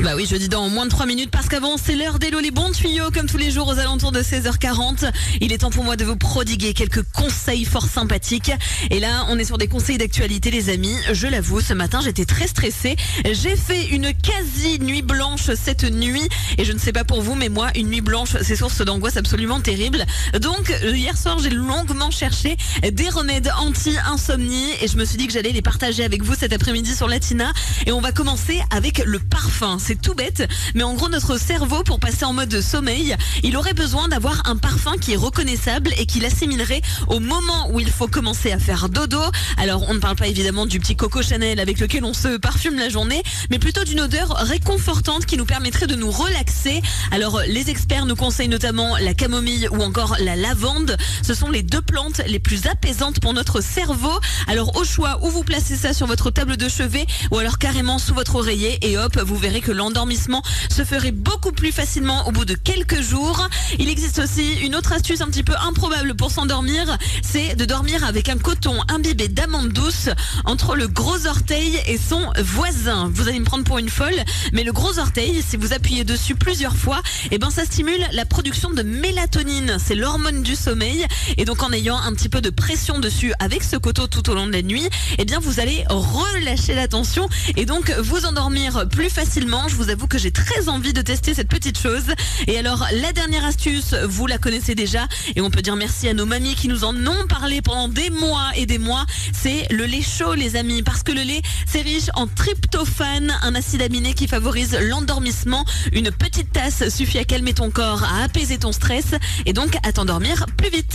Bah oui, je dis dans moins de 3 minutes parce qu'avant c'est l'heure d'Hello les bons tuyaux comme tous les jours aux alentours de 16h40. Il est temps pour moi de vous prodiguer quelques conseils fort sympathiques. Et là, on est sur des conseils d'actualité les amis. Je l'avoue, ce matin j'étais très stressée. J'ai fait une quasi nuit blanche cette nuit et je ne sais pas pour vous mais moi une nuit blanche c'est source d'angoisse absolument terrible. Donc hier soir j'ai longuement cherché des remèdes anti-insomnie et je me suis dit que j'allais les partager avec vous cet après-midi sur Latina et on va commencer avec le parfum. C'est tout bête, mais en gros notre cerveau pour passer en mode sommeil, il aurait besoin d'avoir un parfum qui est reconnaissable et qui l'assimilerait au moment où il faut commencer à faire dodo. Alors on ne parle pas évidemment du petit Coco Chanel avec lequel on se parfume la journée, mais plutôt d'une odeur réconfortante qui nous permettrait de nous relaxer. Alors les experts nous conseillent notamment la camomille ou encore la lavande. Ce sont les deux plantes les plus apaisantes pour notre cerveau. Alors au choix où vous placez ça sur votre table de chevet ou alors carrément sous votre oreiller et hop, vous verrez que l'endormissement se ferait beaucoup plus facilement au bout de quelques jours. Il existe aussi une autre astuce un petit peu improbable pour s'endormir, c'est de dormir avec un coton imbibé d'amandes douces entre le gros orteil et son voisin. Vous allez me prendre pour une folle, mais le gros orteil, si vous appuyez dessus plusieurs fois, eh ben ça stimule la production de mélatonine, c'est l'hormone du sommeil et donc en ayant un petit peu de pression dessus avec ce coton tout au long de la nuit, eh bien vous allez relâcher la tension et donc vous endormir plus facilement. Je vous avoue que j'ai très envie de tester cette petite chose. Et alors la dernière astuce, vous la connaissez déjà et on peut dire merci à nos mamies qui nous en ont parlé pendant des mois et des mois. C'est le lait chaud les amis parce que le lait c'est riche en tryptophane, un acide aminé qui favorise l'endormissement. Une petite tasse suffit à calmer ton corps, à apaiser ton stress et donc à t'endormir plus vite.